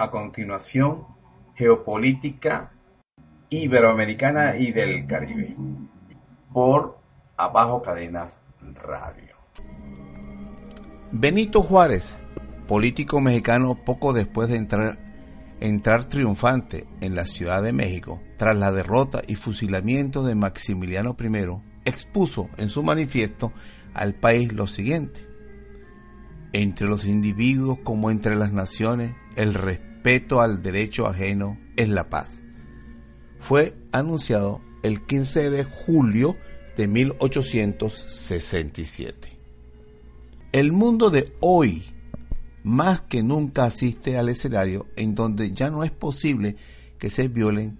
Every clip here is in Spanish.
A continuación, Geopolítica Iberoamericana y del Caribe, por Abajo Cadenas Radio. Benito Juárez, político mexicano poco después de entrar, entrar triunfante en la Ciudad de México, tras la derrota y fusilamiento de Maximiliano I, expuso en su manifiesto al país lo siguiente. Entre los individuos como entre las naciones, el respeto al derecho ajeno es la paz. Fue anunciado el 15 de julio de 1867. El mundo de hoy más que nunca asiste al escenario en donde ya no es posible que se violen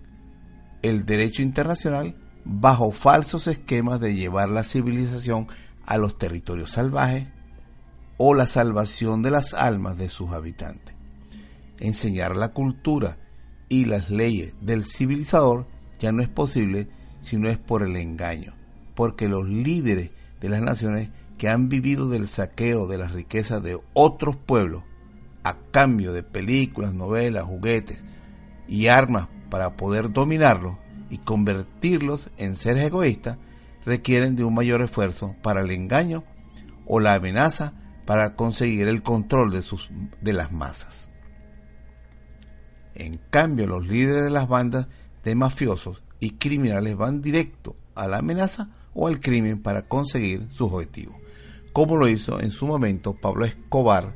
el derecho internacional bajo falsos esquemas de llevar la civilización a los territorios salvajes o la salvación de las almas de sus habitantes. Enseñar la cultura y las leyes del civilizador ya no es posible si no es por el engaño, porque los líderes de las naciones que han vivido del saqueo de las riquezas de otros pueblos a cambio de películas, novelas, juguetes y armas para poder dominarlos y convertirlos en seres egoístas, requieren de un mayor esfuerzo para el engaño o la amenaza para conseguir el control de, sus, de las masas. En cambio, los líderes de las bandas de mafiosos y criminales van directo a la amenaza o al crimen para conseguir sus objetivos, como lo hizo en su momento Pablo Escobar,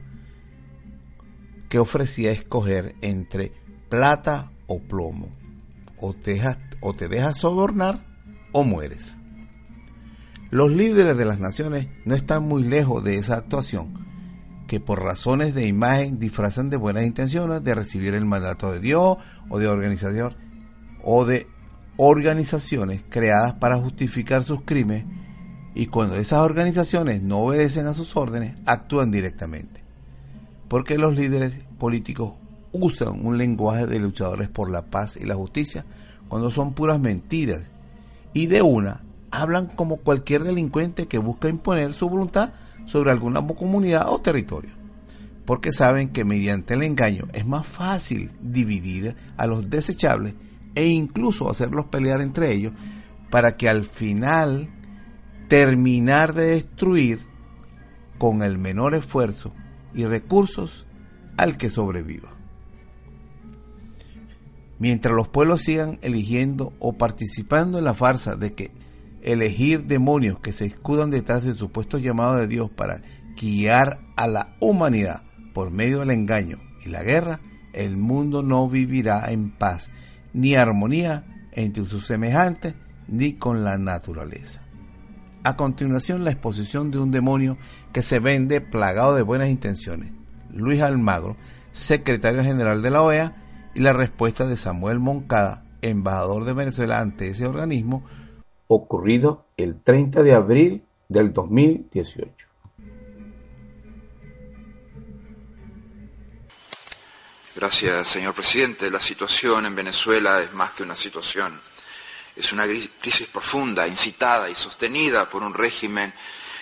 que ofrecía escoger entre plata o plomo, o te dejas, o te dejas sobornar o mueres. Los líderes de las naciones no están muy lejos de esa actuación, que por razones de imagen disfrazan de buenas intenciones de recibir el mandato de Dios o de organización o de organizaciones creadas para justificar sus crímenes y cuando esas organizaciones no obedecen a sus órdenes actúan directamente. Porque los líderes políticos usan un lenguaje de luchadores por la paz y la justicia cuando son puras mentiras y de una hablan como cualquier delincuente que busca imponer su voluntad sobre alguna comunidad o territorio. Porque saben que mediante el engaño es más fácil dividir a los desechables e incluso hacerlos pelear entre ellos para que al final terminar de destruir con el menor esfuerzo y recursos al que sobreviva. Mientras los pueblos sigan eligiendo o participando en la farsa de que elegir demonios que se escudan detrás del supuesto llamado de Dios para guiar a la humanidad por medio del engaño y la guerra, el mundo no vivirá en paz ni armonía entre sus semejantes ni con la naturaleza. A continuación, la exposición de un demonio que se vende plagado de buenas intenciones. Luis Almagro, secretario general de la OEA, y la respuesta de Samuel Moncada, embajador de Venezuela ante ese organismo, ocurrido el 30 de abril del 2018. Gracias, señor presidente. La situación en Venezuela es más que una situación. Es una crisis profunda, incitada y sostenida por un régimen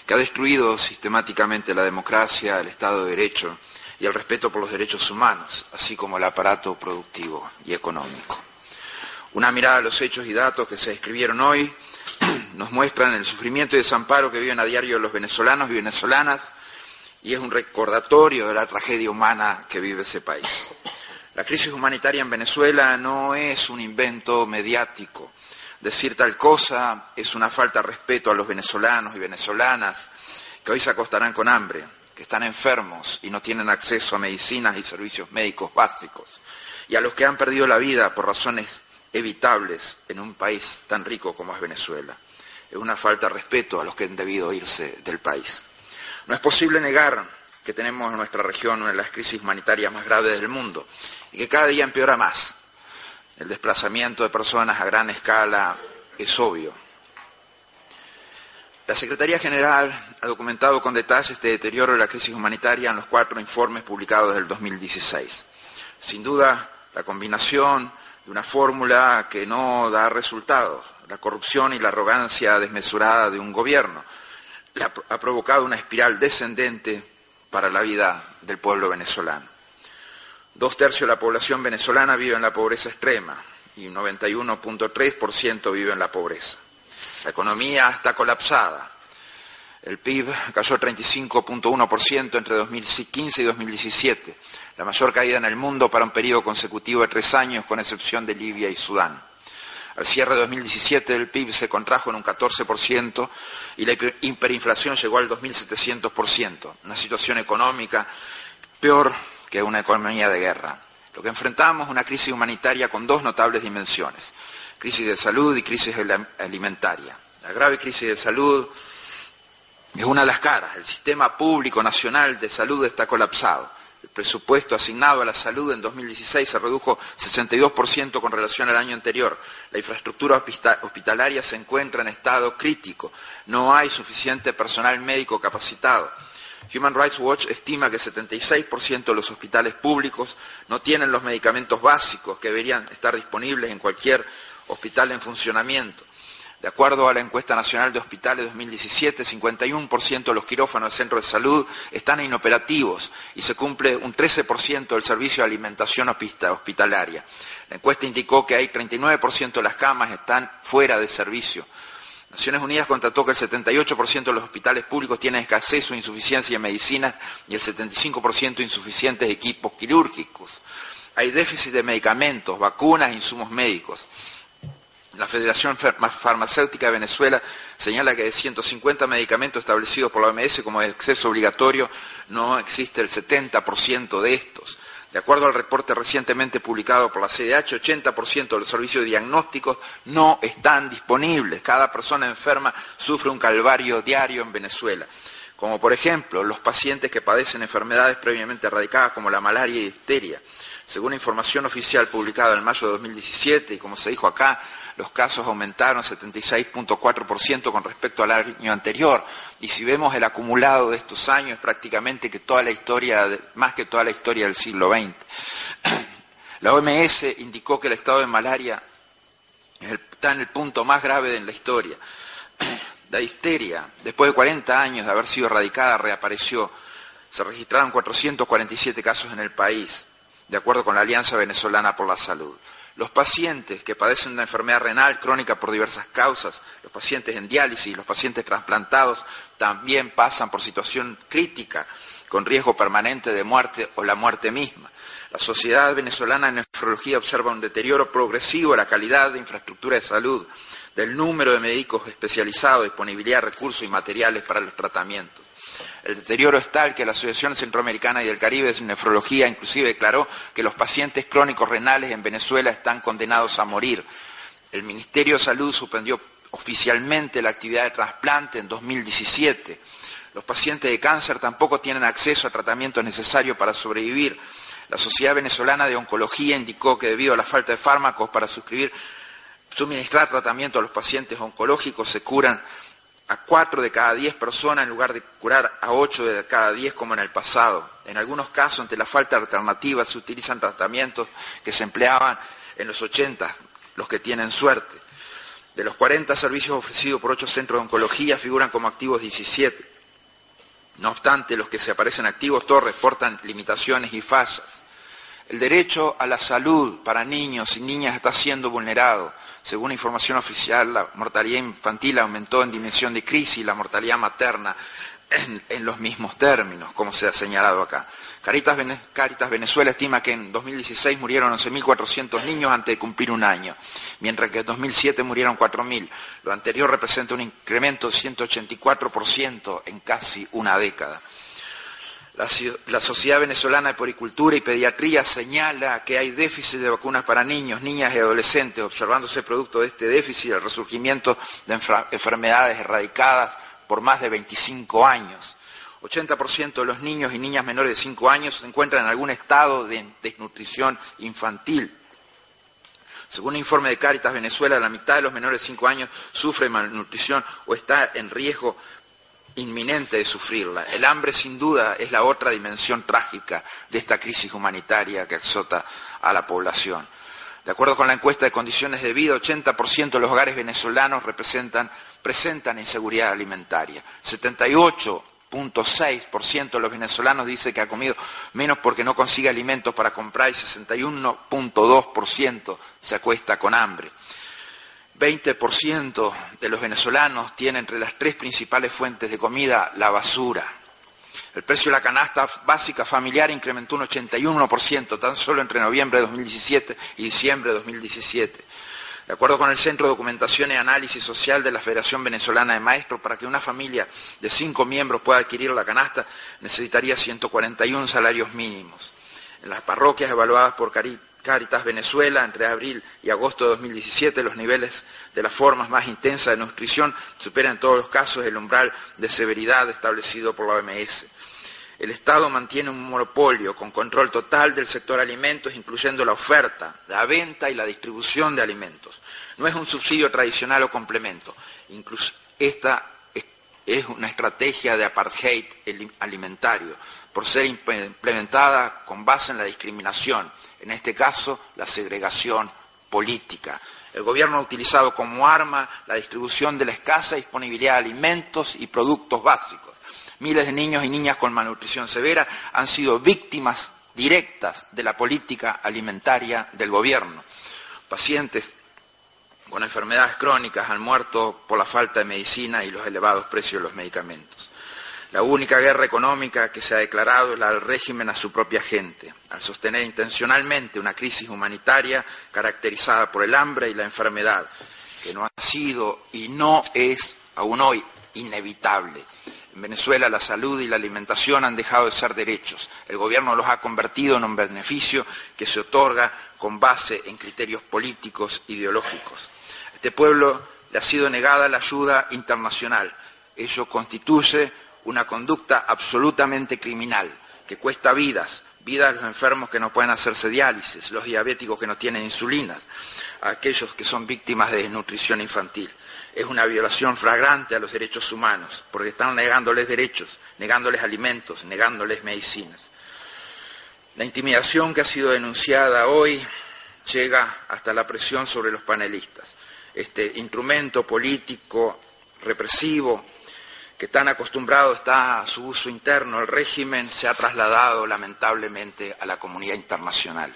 que ha destruido sistemáticamente la democracia, el Estado de Derecho y el respeto por los derechos humanos, así como el aparato productivo y económico. Una mirada a los hechos y datos que se describieron hoy nos muestran el sufrimiento y desamparo que viven a diario los venezolanos y venezolanas y es un recordatorio de la tragedia humana que vive ese país. La crisis humanitaria en Venezuela no es un invento mediático. Decir tal cosa es una falta de respeto a los venezolanos y venezolanas que hoy se acostarán con hambre, que están enfermos y no tienen acceso a medicinas y servicios médicos básicos, y a los que han perdido la vida por razones evitables en un país tan rico como es Venezuela. Es una falta de respeto a los que han debido irse del país. No es posible negar que tenemos en nuestra región una de las crisis humanitarias más graves del mundo y que cada día empeora más. El desplazamiento de personas a gran escala es obvio. La Secretaría General ha documentado con detalle este deterioro de la crisis humanitaria en los cuatro informes publicados desde el 2016. Sin duda, la combinación de una fórmula que no da resultados, la corrupción y la arrogancia desmesurada de un gobierno, ha provocado una espiral descendente para la vida del pueblo venezolano. Dos tercios de la población venezolana vive en la pobreza extrema y 91.3% vive en la pobreza. La economía está colapsada. El PIB cayó 35.1% entre 2015 y 2017, la mayor caída en el mundo para un periodo consecutivo de tres años, con excepción de Libia y Sudán. Al cierre de 2017 el PIB se contrajo en un 14% y la hiperinflación llegó al 2.700%, una situación económica peor que una economía de guerra. Lo que enfrentamos es una crisis humanitaria con dos notables dimensiones, crisis de salud y crisis alimentaria. La grave crisis de salud es una de las caras. El sistema público nacional de salud está colapsado presupuesto asignado a la salud en 2016 se redujo 62% con relación al año anterior. La infraestructura hospitalaria se encuentra en estado crítico. No hay suficiente personal médico capacitado. Human Rights Watch estima que 76% de los hospitales públicos no tienen los medicamentos básicos que deberían estar disponibles en cualquier hospital en funcionamiento. De acuerdo a la encuesta nacional de hospitales 2017, 51% de los quirófanos del centro de salud están inoperativos y se cumple un 13% del servicio de alimentación hospitalaria. La encuesta indicó que hay 39% de las camas están fuera de servicio. Naciones Unidas constató que el 78% de los hospitales públicos tienen escasez o insuficiencia de medicinas y el 75% insuficientes equipos quirúrgicos. Hay déficit de medicamentos, vacunas e insumos médicos. La Federación Farmacéutica de Venezuela señala que de 150 medicamentos establecidos por la OMS como acceso obligatorio, no existe el 70% de estos. De acuerdo al reporte recientemente publicado por la CDH, 80% de los servicios diagnósticos no están disponibles. Cada persona enferma sufre un calvario diario en Venezuela, como por ejemplo los pacientes que padecen enfermedades previamente erradicadas como la malaria y histeria. Según información oficial publicada en mayo de 2017, y como se dijo acá, los casos aumentaron 76.4% con respecto al año anterior. Y si vemos el acumulado de estos años, prácticamente que toda la historia, más que toda la historia del siglo XX. La OMS indicó que el estado de malaria está en el punto más grave en la historia. La histeria, después de 40 años de haber sido erradicada, reapareció. Se registraron 447 casos en el país, de acuerdo con la Alianza Venezolana por la Salud. Los pacientes que padecen una enfermedad renal crónica por diversas causas, los pacientes en diálisis, los pacientes trasplantados, también pasan por situación crítica, con riesgo permanente de muerte o la muerte misma. La Sociedad Venezolana de Nefrología observa un deterioro progresivo de la calidad de infraestructura de salud, del número de médicos especializados, disponibilidad de recursos y materiales para los tratamientos. El deterioro es tal que la Asociación Centroamericana y del Caribe de Nefrología inclusive declaró que los pacientes crónicos renales en Venezuela están condenados a morir. El Ministerio de Salud suspendió oficialmente la actividad de trasplante en 2017. Los pacientes de cáncer tampoco tienen acceso a tratamientos necesarios para sobrevivir. La Sociedad Venezolana de Oncología indicó que debido a la falta de fármacos para suscribir, suministrar tratamiento a los pacientes oncológicos se curan a cuatro de cada diez personas en lugar de curar a ocho de cada diez como en el pasado. En algunos casos, ante la falta de alternativas, se utilizan tratamientos que se empleaban en los 80, los que tienen suerte. De los 40 servicios ofrecidos por ocho centros de oncología figuran como activos 17. No obstante, los que se aparecen activos todos reportan limitaciones y fallas. El derecho a la salud para niños y niñas está siendo vulnerado. Según información oficial, la mortalidad infantil aumentó en dimensión de crisis, la mortalidad materna en, los mismos términos, como se ha señalado acá. Caritas, Caritas, Venezuela estima que en 2016 murieron 11.400 niños antes de cumplir un año, mientras que en 2007 murieron 4.000. Lo anterior representa un incremento de 184% en casi una década. La, Sociedad Venezolana de Poricultura y Pediatría señala que hay déficit de vacunas para niños, niñas y adolescentes, observándose producto de este déficit el resurgimiento de enfermedades erradicadas por más de 25 años. 80% de los niños y niñas menores de 5 años se encuentran en algún estado de desnutrición infantil. Según un informe de Cáritas Venezuela, la mitad de los menores de 5 años sufre malnutrición o está en riesgo inminente de sufrirla. El hambre, sin duda, es la otra dimensión trágica de esta crisis humanitaria que azota a la población. De acuerdo con la encuesta de condiciones de vida, 80% de los hogares venezolanos presentan inseguridad alimentaria. 78.6% de los venezolanos dice que ha comido menos porque no consigue alimentos para comprar y 61.2% se acuesta con hambre. 20% de los venezolanos tiene entre las tres principales fuentes de comida la basura. El precio de la canasta básica familiar incrementó un 81% tan solo entre noviembre de 2017 y diciembre de 2017. De acuerdo con el Centro de Documentación y Análisis Social de la Federación Venezolana de Maestros, para que una familia de cinco miembros pueda adquirir la canasta necesitaría 141 salarios mínimos. En las parroquias evaluadas por Caritas Venezuela, entre abril y agosto de 2017, los niveles de las formas más intensas de nutrición superan en todos los casos el umbral de severidad establecido por la OMS. El Estado mantiene un monopolio con control total del sector alimentos, incluyendo la oferta, la venta y la distribución de alimentos. No es un subsidio tradicional o complemento. Incluso esta es una estrategia de apartheid alimentario, por ser implementada con base en la discriminación, en este caso la segregación política. El gobierno ha utilizado como arma la distribución de la escasa disponibilidad de alimentos y productos básicos. Miles de niños y niñas con malnutrición severa han sido víctimas directas de la política alimentaria del gobierno. Pacientes con enfermedades crónicas han muerto por la falta de medicina y los elevados precios de los medicamentos. La única guerra económica que se ha declarado es la del régimen a su propia gente, al sostener intencionalmente una crisis humanitaria caracterizada por el hambre y la enfermedad, que no ha sido y no es aún hoy inevitable. En Venezuela la salud y la alimentación han dejado de ser derechos. El gobierno los ha convertido en un beneficio que se otorga con base en criterios políticos ideológicos. A este pueblo le ha sido negada la ayuda internacional. Ello constituye una conducta absolutamente criminal, que cuesta vidas, vidas a los enfermos que no pueden hacerse diálisis, los diabéticos que no tienen insulina, aquellos que son víctimas de desnutrición infantil. Es una violación flagrante a los derechos humanos, porque están negándoles derechos, negándoles alimentos, negándoles medicinas. La intimidación que ha sido denunciada hoy llega hasta la presión sobre los panelistas. Este instrumento político represivo que tan acostumbrado está a su uso interno el régimen, se ha trasladado lamentablemente a la comunidad internacional.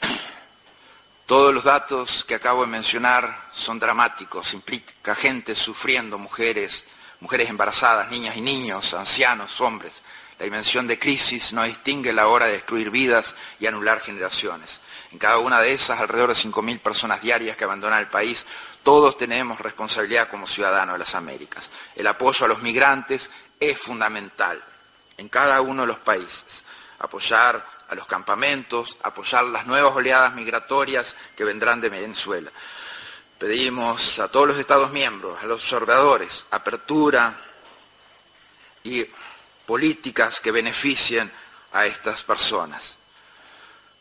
Todos los datos que acabo de mencionar son dramáticos, implica gente sufriendo, mujeres, mujeres embarazadas, niñas y niños, ancianos, hombres. La dimensión de crisis no distingue la hora de destruir vidas y anular generaciones. En cada una de esas, alrededor de 5.000 personas diarias que abandonan el país todos tenemos responsabilidad como ciudadanos de las Américas. El apoyo a los migrantes es fundamental en cada uno de los países. Apoyar a los campamentos, apoyar las nuevas oleadas migratorias que vendrán de Venezuela. Pedimos a todos los Estados miembros, a los observadores, apertura y políticas que beneficien a estas personas.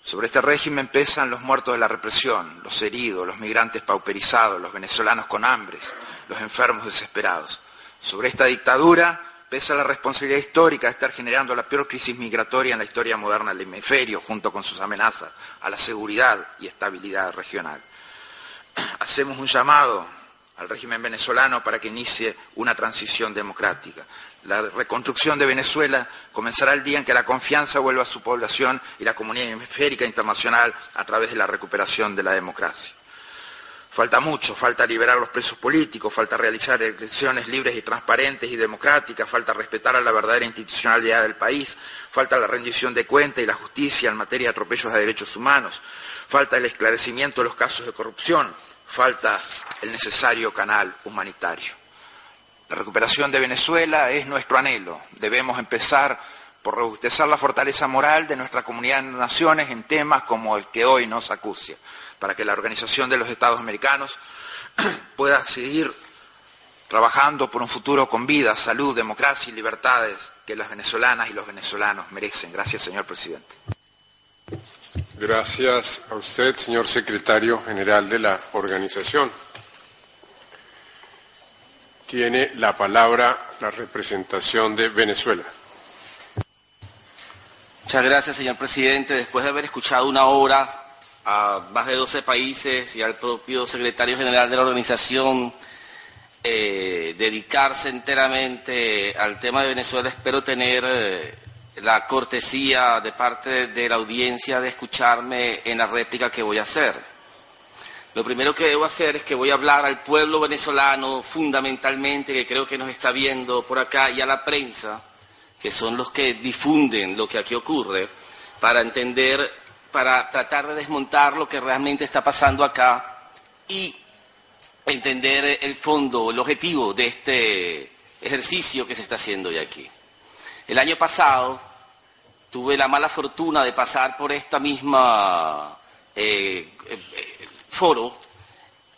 Sobre este régimen pesan los muertos de la represión, los heridos, los migrantes pauperizados, los venezolanos con hambres, los enfermos desesperados. Sobre esta dictadura pesa la responsabilidad histórica de estar generando la peor crisis migratoria en la historia moderna del hemisferio, junto con sus amenazas a la seguridad y estabilidad regional. Hacemos un llamado al régimen venezolano para que inicie una transición democrática. La reconstrucción de Venezuela comenzará el día en que la confianza vuelva a su población y la comunidad hemisférica internacional a través de la recuperación de la democracia. Falta mucho, falta liberar los presos políticos, falta realizar elecciones libres y transparentes y democráticas, falta respetar a la verdadera institucionalidad del país, falta la rendición de cuentas y la justicia en materia de atropellos a derechos humanos, falta el esclarecimiento de los casos de corrupción, falta el necesario canal humanitario. La recuperación de Venezuela es nuestro anhelo. Debemos empezar por robustecer la fortaleza moral de nuestra comunidad de naciones en temas como el que hoy nos acucia, para que la Organización de los Estados Americanos pueda seguir trabajando por un futuro con vida, salud, democracia y libertades que las venezolanas y los venezolanos merecen. Gracias, señor presidente. Gracias a usted, señor secretario general de la organización. Tiene la palabra la representación de Venezuela. Muchas gracias, señor presidente. Después de haber escuchado una hora a más de 12 países y al propio secretario general de la organización eh, dedicarse enteramente al tema de Venezuela, espero tener eh, la cortesía de parte de la audiencia de escucharme en la réplica que voy a hacer. Lo primero que debo hacer es que voy a hablar al pueblo venezolano fundamentalmente, que creo que nos está viendo por acá, y a la prensa, que son los que difunden lo que aquí ocurre, para entender, para tratar de desmontar lo que realmente está pasando acá y entender el fondo, el objetivo de este ejercicio que se está haciendo hoy aquí. El año pasado tuve la mala fortuna de pasar por esta misma eh, eh, foro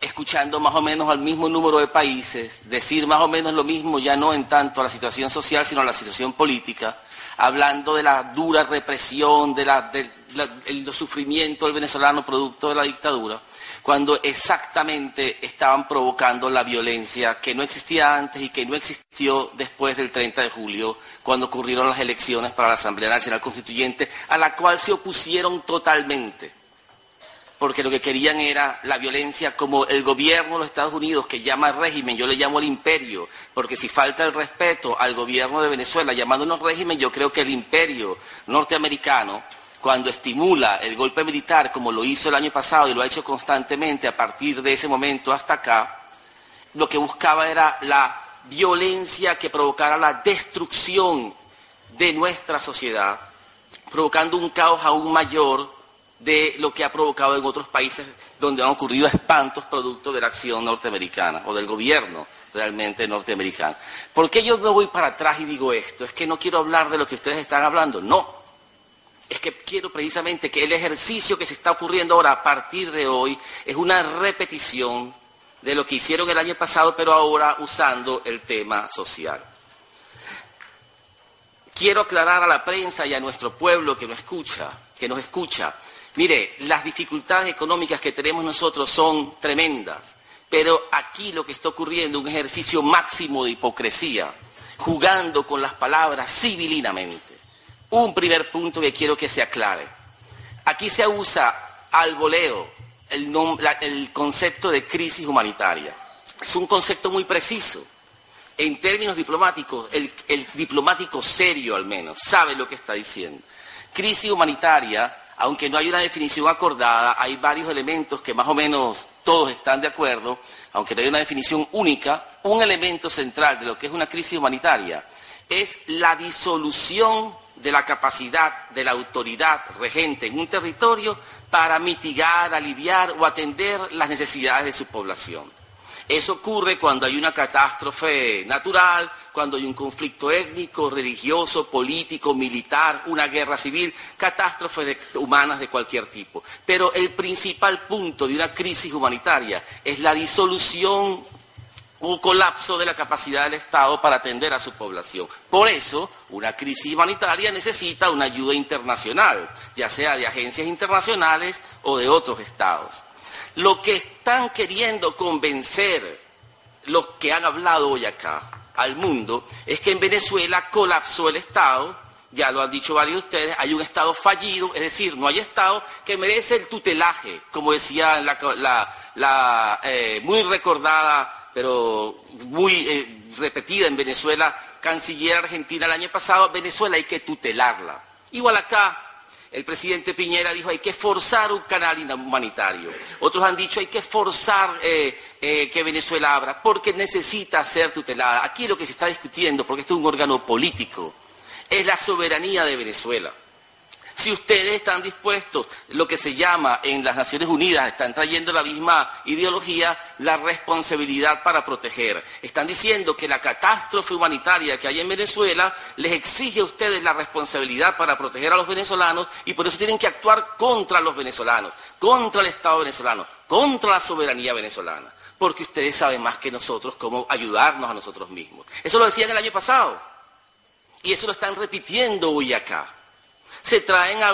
escuchando más o menos al mismo número de países, decir más o menos lo mismo, ya no en tanto a la situación social, sino a la situación política, hablando de la dura represión, de la, del sufrimiento del venezolano producto de la dictadura, cuando exactamente estaban provocando la violencia que no existía antes y que no existió después del 30 de julio, cuando ocurrieron las elecciones para la Asamblea Nacional Constituyente, a la cual se opusieron totalmente porque lo que querían era la violencia como el gobierno de los Estados Unidos, que llama régimen, yo le llamo el imperio, porque si falta el respeto al gobierno de Venezuela llamándonos régimen, yo creo que el imperio norteamericano, cuando estimula el golpe militar, como lo hizo el año pasado y lo ha hecho constantemente a partir de ese momento hasta acá, lo que buscaba era la violencia que provocara la destrucción de nuestra sociedad, provocando un caos aún mayor de lo que ha provocado en otros países donde han ocurrido espantos producto de la acción norteamericana o del gobierno realmente norteamericano. ¿Por qué yo me voy para atrás y digo esto? Es que no quiero hablar de lo que ustedes están hablando, no. Es que quiero precisamente que el ejercicio que se está ocurriendo ahora a partir de hoy es una repetición de lo que hicieron el año pasado, pero ahora usando el tema social. Quiero aclarar a la prensa y a nuestro pueblo que nos escucha, que nos escucha, Mire, las dificultades económicas que tenemos nosotros son tremendas, pero aquí lo que está ocurriendo es un ejercicio máximo de hipocresía, jugando con las palabras civilinamente. Un primer punto que quiero que se aclare. Aquí se usa al voleo el, concepto de crisis humanitaria. Es un concepto muy preciso. En términos diplomáticos, el diplomático serio al menos sabe lo que está diciendo. Crisis humanitaria aunque no hay una definición acordada, hay varios elementos que más o menos todos están de acuerdo, aunque no hay una definición única, un elemento central de lo que es una crisis humanitaria es la disolución de la capacidad de la autoridad regente en un territorio para mitigar, aliviar o atender las necesidades de su población. Eso ocurre cuando hay una catástrofe natural, cuando hay un conflicto étnico, religioso, político, militar, una guerra civil, catástrofes humanas de cualquier tipo. Pero el principal punto de una crisis humanitaria es la disolución o colapso de la capacidad del Estado para atender a su población. Por eso, una crisis humanitaria necesita una ayuda internacional, ya sea de agencias internacionales o de otros estados. Lo que están queriendo convencer los que han hablado hoy acá al mundo es que en Venezuela colapsó el Estado, ya lo han dicho varios de ustedes, hay un Estado fallido, es decir, no hay Estado que merece el tutelaje, como decía la, eh, muy recordada, pero muy eh, repetida en Venezuela, canciller argentina el año pasado, Venezuela hay que tutelarla. Igual acá, El presidente Piñera dijo hay que forzar un canal humanitario. Otros han dicho hay que forzar eh, eh, que Venezuela abra porque necesita ser tutelada. Aquí lo que se está discutiendo, porque esto es un órgano político, es la soberanía de Venezuela. Si ustedes están dispuestos, lo que se llama en las Naciones Unidas, están trayendo la misma ideología, la responsabilidad para proteger. Están diciendo que la catástrofe humanitaria que hay en Venezuela les exige a ustedes la responsabilidad para proteger a los venezolanos y por eso tienen que actuar contra los venezolanos, contra el Estado venezolano, contra la soberanía venezolana. Porque ustedes saben más que nosotros cómo ayudarnos a nosotros mismos. Eso lo decían el año pasado. Y eso lo están repitiendo hoy acá se traen a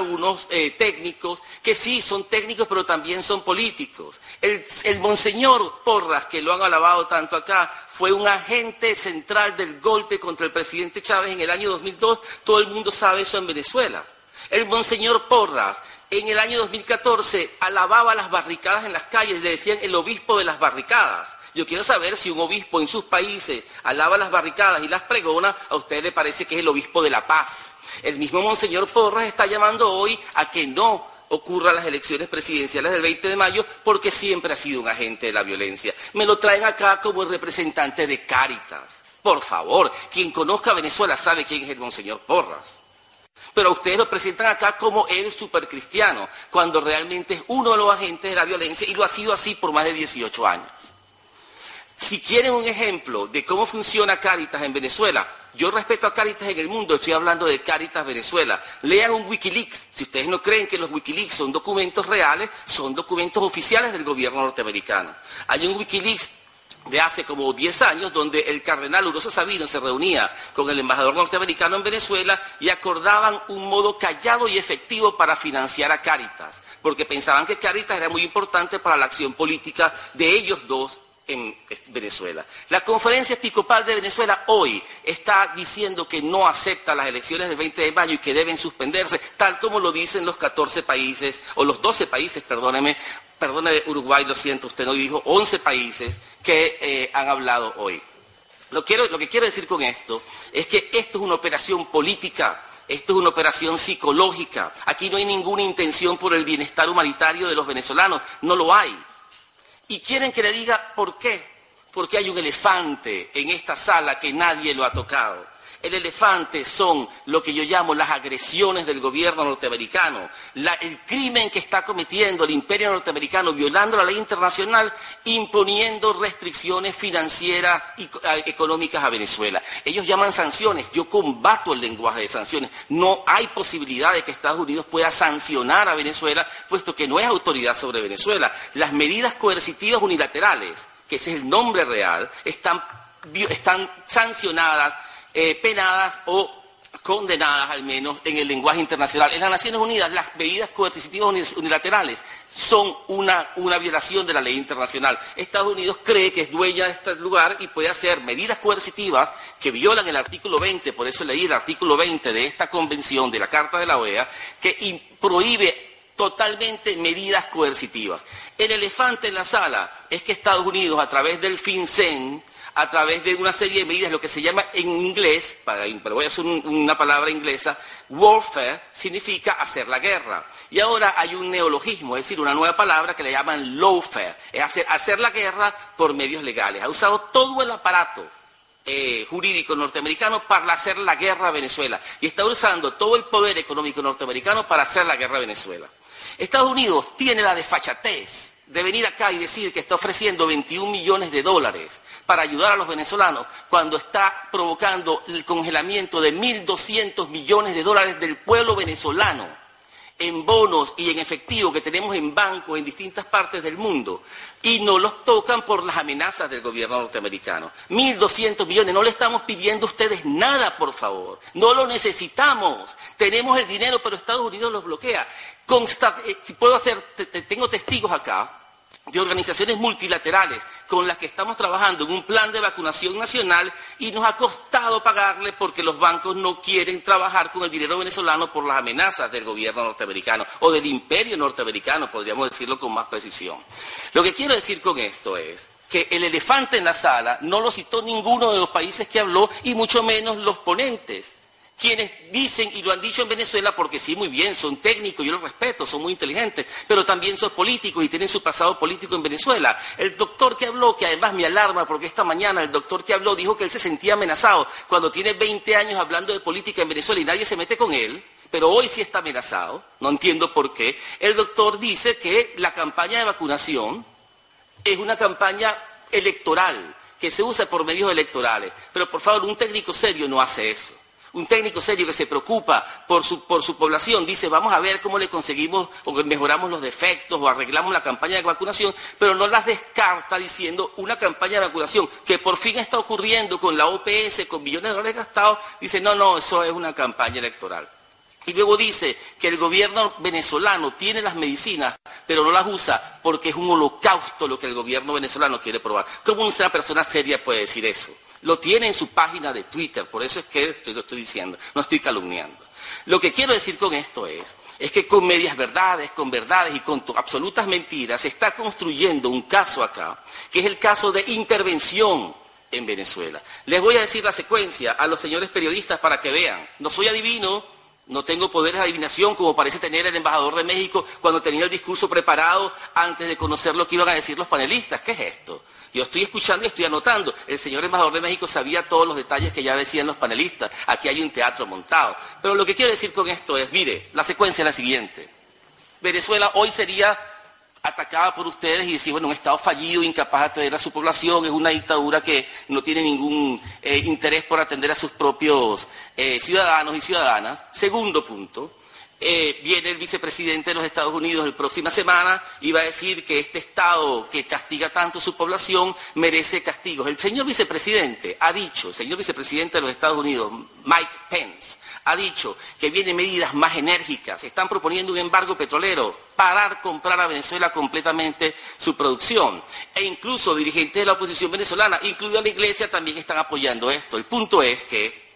eh, técnicos que sí son técnicos pero también son políticos. El, el, monseñor Porras, que lo han alabado tanto acá, fue un agente central del golpe contra el presidente Chávez en el año 2002. Todo el mundo sabe eso en Venezuela. El monseñor Porras en el año 2014 alababa las barricadas en las calles, le decían el obispo de las barricadas. Yo quiero saber si un obispo en sus países alaba las barricadas y las pregona, a usted le parece que es el obispo de la paz. El mismo Monseñor Porras está llamando hoy a que no ocurran las elecciones presidenciales del 20 de mayo porque siempre ha sido un agente de la violencia. Me lo traen acá como el representante de Cáritas. Por favor, quien conozca a Venezuela sabe quién es el Monseñor Porras. Pero ustedes lo presentan acá como el supercristiano, cuando realmente es uno de los agentes de la violencia y lo ha sido así por más de 18 años. Si quieren un ejemplo de cómo funciona Cáritas en Venezuela, yo respeto a Caritas en el mundo, estoy hablando de Caritas Venezuela. Lean un Wikileaks. Si ustedes no creen que los Wikileaks son documentos reales, son documentos oficiales del gobierno norteamericano. Hay un Wikileaks de hace como 10 años, donde el cardenal Uroso Sabino se reunía con el embajador norteamericano en Venezuela y acordaban un modo callado y efectivo para financiar a Caritas, porque pensaban que Caritas era muy importante para la acción política de ellos dos en Venezuela. La conferencia episcopal de Venezuela hoy está diciendo que no acepta las elecciones del 20 de mayo y que deben suspenderse, tal como lo dicen los 14 países, o los 12 países, perdóneme, perdone Uruguay, lo siento, usted no dijo, 11 países que eh, han hablado hoy. Lo que quiero decir con esto es que esto es una operación política, esto es una operación psicológica. Aquí no hay ninguna intención por el bienestar humanitario de los venezolanos, no lo hay. Y quieren que le diga por qué. Porque hay un elefante en esta sala que nadie lo ha tocado. El elefante son lo que yo llamo las agresiones del gobierno norteamericano, el crimen que está cometiendo el imperio norteamericano violando la ley internacional, imponiendo restricciones financieras y económicas a Venezuela. Ellos llaman sanciones, yo combato el lenguaje de sanciones. No hay posibilidad de que Estados Unidos pueda sancionar a Venezuela, puesto que no es autoridad sobre Venezuela. Las medidas coercitivas unilaterales, que ese es el nombre real, están sancionadas eh, penadas o condenadas al menos en el lenguaje internacional. En las Naciones Unidas las medidas coercitivas unilaterales son una, una, violación de la ley internacional. Estados Unidos cree que es dueña de este lugar y puede hacer medidas coercitivas que violan el artículo 20, por eso leí el artículo 20 de esta convención de la Carta de la OEA, que prohíbe totalmente medidas coercitivas. El elefante en la sala es que Estados Unidos, a través del FinCEN, a través de una serie de medidas, lo que se llama en inglés, para, voy a usar una palabra inglesa, warfare significa hacer la guerra. Y ahora hay un neologismo, es decir, una nueva palabra que le llaman lawfare, es hacer, hacer la guerra por medios legales. Ha usado todo el aparato eh, jurídico norteamericano para hacer la guerra a Venezuela. Y está usando todo el poder económico norteamericano para hacer la guerra a Venezuela. Estados Unidos tiene la desfachatez de venir acá y decir que está ofreciendo 21 millones de dólares para ayudar a los venezolanos cuando está provocando el congelamiento de 1.200 millones de dólares del pueblo venezolano en bonos y en efectivo que tenemos en bancos en distintas partes del mundo y no los tocan por las amenazas del gobierno norteamericano. 1.200 millones, no le estamos pidiendo a ustedes nada, por favor. No lo necesitamos. Tenemos el dinero, pero Estados Unidos los bloquea. Eh, si puedo hacer, tengo testigos acá de organizaciones multilaterales con las que estamos trabajando en un plan de vacunación nacional y nos ha costado pagarle porque los bancos no quieren trabajar con el dinero venezolano por las amenazas del gobierno norteamericano o del imperio norteamericano, podríamos decirlo con más precisión. Lo que quiero decir con esto es que el elefante en la sala no lo citó ninguno de los países que habló y mucho menos los ponentes quienes dicen y lo han dicho en Venezuela porque sí, muy bien, son técnicos, yo los respeto, son muy inteligentes, pero también son políticos y tienen su pasado político en Venezuela. El doctor que habló, que además me alarma porque esta mañana el doctor que habló dijo que él se sentía amenazado cuando tiene 20 años hablando de política en Venezuela y nadie se mete con él, pero hoy sí está amenazado, no entiendo por qué. El doctor dice que la campaña de vacunación es una campaña electoral, que se usa por medios electorales, pero por favor, un técnico serio no hace eso un técnico serio que se preocupa por su, población dice, vamos a ver cómo le conseguimos o mejoramos los defectos o arreglamos la campaña de vacunación, pero no las descarta diciendo una campaña de vacunación que por fin está ocurriendo con la OPS, con millones de dólares gastados, dice, no, no, eso es una campaña electoral. Y luego dice que el gobierno venezolano tiene las medicinas, pero no las usa porque es un holocausto lo que el gobierno venezolano quiere probar. ¿Cómo una persona seria puede decir eso? Lo tiene en su página de Twitter, por eso es que lo estoy diciendo, no estoy calumniando. Lo que quiero decir con esto es, es que con medias verdades, con verdades y con absolutas mentiras se está construyendo un caso acá, que es el caso de intervención en Venezuela. Les voy a decir la secuencia a los señores periodistas para que vean. No soy adivino, no tengo poderes de adivinación como parece tener el embajador de México cuando tenía el discurso preparado antes de conocer lo que iban a decir los panelistas. ¿Qué es esto? Yo estoy escuchando y estoy anotando. El señor embajador de México sabía todos los detalles que ya decían los panelistas. Aquí hay un teatro montado. Pero lo que quiero decir con esto es, mire, la secuencia es la siguiente. Venezuela hoy sería atacada por ustedes y decir, bueno, un Estado fallido, incapaz de atender a su población, es una dictadura que no tiene ningún eh, interés por atender a sus propios eh, ciudadanos y ciudadanas. Segundo punto, eh, viene el vicepresidente de los Estados Unidos la próxima semana y va a decir que este Estado que castiga tanto a su población merece castigos. El señor vicepresidente ha dicho, el señor vicepresidente de los Estados Unidos, Mike Pence, ha dicho que vienen medidas más enérgicas, están proponiendo un embargo petrolero, parar comprar a Venezuela completamente su producción. E incluso dirigentes de la oposición venezolana, incluida la Iglesia, también están apoyando esto. El punto es que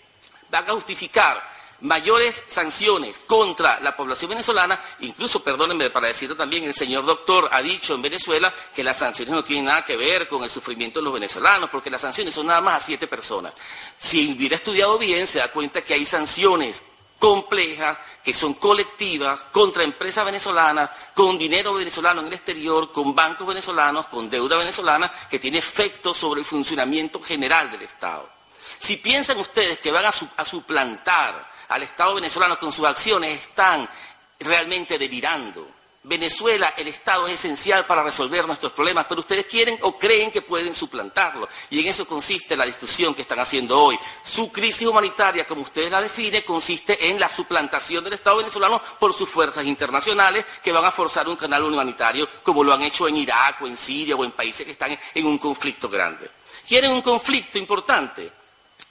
van a justificar mayores sanciones contra la población venezolana, incluso, perdónenme para decirlo también, el señor doctor ha dicho en Venezuela que las sanciones no tienen nada que ver con el sufrimiento de los venezolanos, porque las sanciones son nada más a siete personas. Si hubiera estudiado bien, se da cuenta que hay sanciones complejas, que son colectivas, contra empresas venezolanas, con dinero venezolano en el exterior, con bancos venezolanos, con deuda venezolana, que tiene efectos sobre el funcionamiento general del Estado. Si piensan ustedes que van a suplantar al Estado venezolano con sus acciones están realmente delirando. Venezuela, el Estado es esencial para resolver nuestros problemas, pero ustedes quieren o creen que pueden suplantarlo. Y en eso consiste la discusión que están haciendo hoy. Su crisis humanitaria, como ustedes la definen, consiste en la suplantación del Estado venezolano por sus fuerzas internacionales que van a forzar un canal humanitario, como lo han hecho en Irak o en Siria o en países que están en un conflicto grande. Quieren un conflicto importante,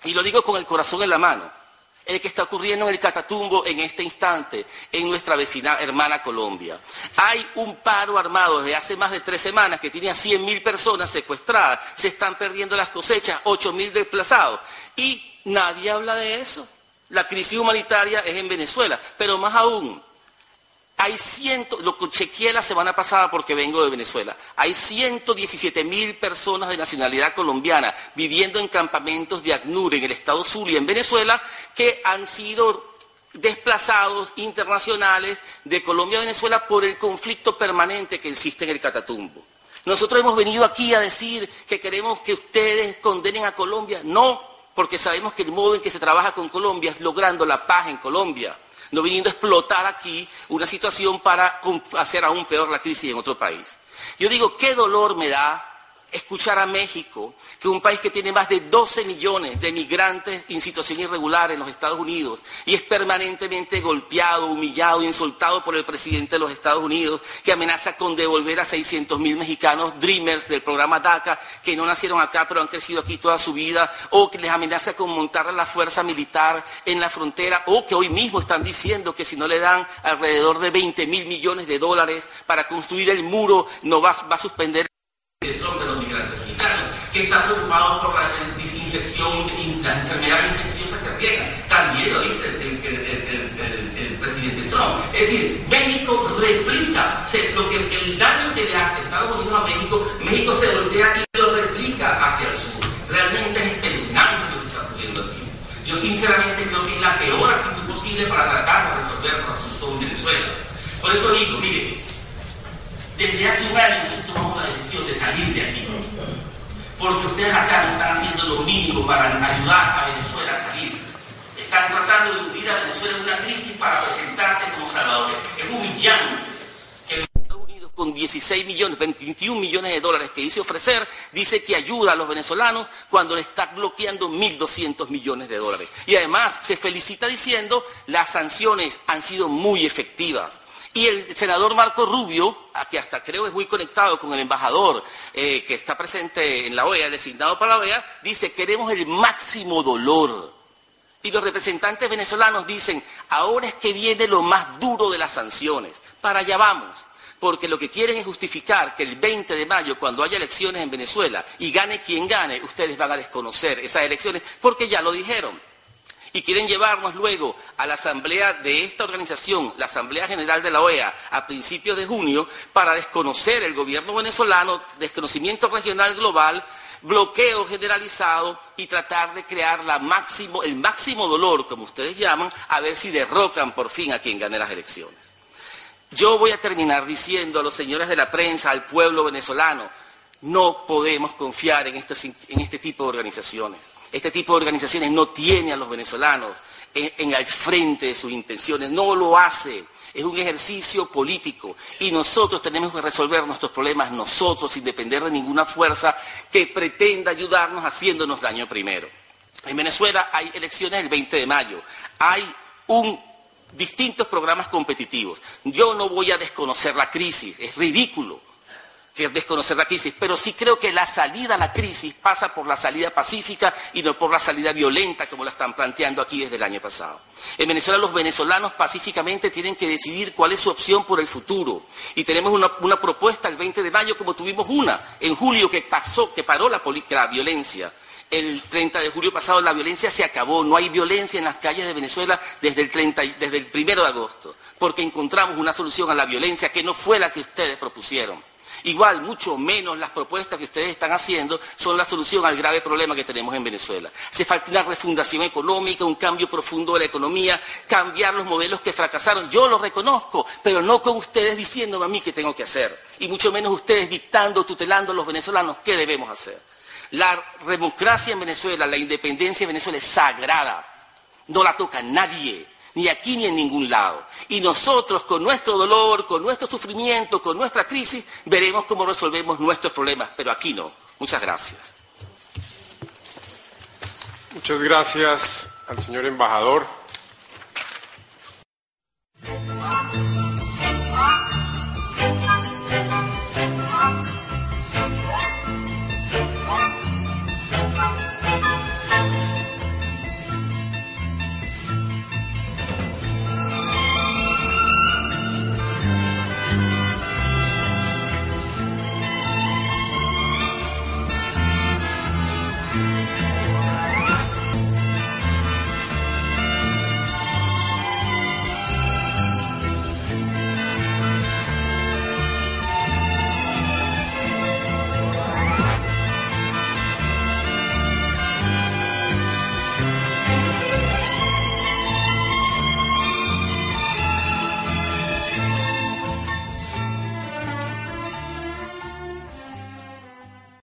y lo digo con el corazón en la mano el que está ocurriendo en el Catatumbo en este instante, en nuestra vecina hermana Colombia. Hay un paro armado desde hace más de tres semanas que tiene a 100.000 personas secuestradas, se están perdiendo las cosechas, 8.000 desplazados, y nadie habla de eso. La crisis humanitaria es en Venezuela, pero más aún, hay ciento, lo chequeé la semana pasada porque vengo de Venezuela, hay 117 mil personas de nacionalidad colombiana viviendo en campamentos de ACNUR en el estado Zulia, en Venezuela, que han sido desplazados internacionales de Colombia a Venezuela por el conflicto permanente que existe en el Catatumbo. Nosotros hemos venido aquí a decir que queremos que ustedes condenen a Colombia. No, porque sabemos que el modo en que se trabaja con Colombia es logrando la paz en Colombia no viniendo a explotar aquí una situación para hacer aún peor la crisis en otro país. Yo digo, qué dolor me da escuchar a México, que un país que tiene más de 12 millones de migrantes en situación irregular en los Estados Unidos y es permanentemente golpeado, humillado, insultado por el presidente de los Estados Unidos, que amenaza con devolver a 600 mil mexicanos Dreamers del programa DACA, que no nacieron acá pero han crecido aquí toda su vida, o que les amenaza con montar la fuerza militar en la frontera, o que hoy mismo están diciendo que si no le dan alrededor de 20 mil millones de dólares para construir el muro, no va, va a suspender de Trump de los migrantes mexicanos, que está preocupado por la infección, la enfermedad infecciosa que riega. También lo dice el, presidente Trump. Es decir, México replica lo que, el daño que le hace Estados Unidos a México, México se voltea y lo replica hacia el sur. Realmente es espeluznante lo que está ocurriendo aquí. Yo sinceramente creo que es la peor posible para tratar de resolver los asuntos en Venezuela. Por eso digo, mire, desde hace un año tomamos la decisión de salir de aquí. Porque ustedes acá no están haciendo lo mínimo para ayudar a Venezuela a salir. Están tratando de hundir a Venezuela en una crisis para presentarse como salvadores. Es humillante que Estados Unidos con 16 millones, 21 millones de dólares que dice ofrecer, dice que ayuda a los venezolanos cuando le está bloqueando 1.200 millones de dólares. Y además se felicita diciendo las sanciones han sido muy efectivas. Y el senador Marco Rubio, que hasta creo es muy conectado con el embajador eh, que está presente en la OEA, designado para la OEA, dice, queremos el máximo dolor. Y los representantes venezolanos dicen, ahora es que viene lo más duro de las sanciones. Para allá vamos. Porque lo que quieren es justificar que el 20 de mayo, cuando haya elecciones en Venezuela, y gane quien gane, ustedes van a desconocer esas elecciones, porque ya lo dijeron y quieren llevarnos luego a la asamblea de esta organización, la Asamblea General de la OEA, a principios de junio, para desconocer el gobierno venezolano, desconocimiento regional global, bloqueo generalizado y tratar de crear el máximo dolor, como ustedes llaman, a ver si derrocan por fin a quien gane las elecciones. Yo voy a terminar diciendo a los señores de la prensa, al pueblo venezolano, no podemos confiar en este, este tipo de organizaciones. Este tipo de organizaciones no tiene a los venezolanos en, el frente de sus intenciones, no lo hace. Es un ejercicio político y nosotros tenemos que resolver nuestros problemas nosotros sin depender de ninguna fuerza que pretenda ayudarnos haciéndonos daño primero. En Venezuela hay elecciones el 20 de mayo. Hay distintos programas competitivos. Yo no voy a desconocer la crisis, es ridículo que desconocer la crisis, pero sí creo que la salida a la crisis pasa por la salida pacífica y no por la salida violenta como la están planteando aquí desde el año pasado. En Venezuela los venezolanos pacíficamente tienen que decidir cuál es su opción por el futuro. Y tenemos una, propuesta el 20 de mayo como tuvimos una en julio que pasó, que paró la, la violencia. El 30 de julio pasado la violencia se acabó, no hay violencia en las calles de Venezuela desde el, 30, desde el 1 de agosto, porque encontramos una solución a la violencia que no fue la que ustedes propusieron. Igual, mucho menos las propuestas que ustedes están haciendo son la solución al grave problema que tenemos en Venezuela. Se falta una refundación económica, un cambio profundo de la economía, cambiar los modelos que fracasaron. Yo lo reconozco, pero no con ustedes diciéndome a mí qué tengo que hacer. Y mucho menos ustedes dictando, tutelando a los venezolanos qué debemos hacer. La democracia en Venezuela, la independencia en Venezuela es sagrada. No la toca nadie ni aquí ni en ningún lado. Y nosotros, con nuestro dolor, con nuestro sufrimiento, con nuestra crisis, veremos cómo resolvemos nuestros problemas, pero aquí no. Muchas gracias. Muchas gracias al señor embajador.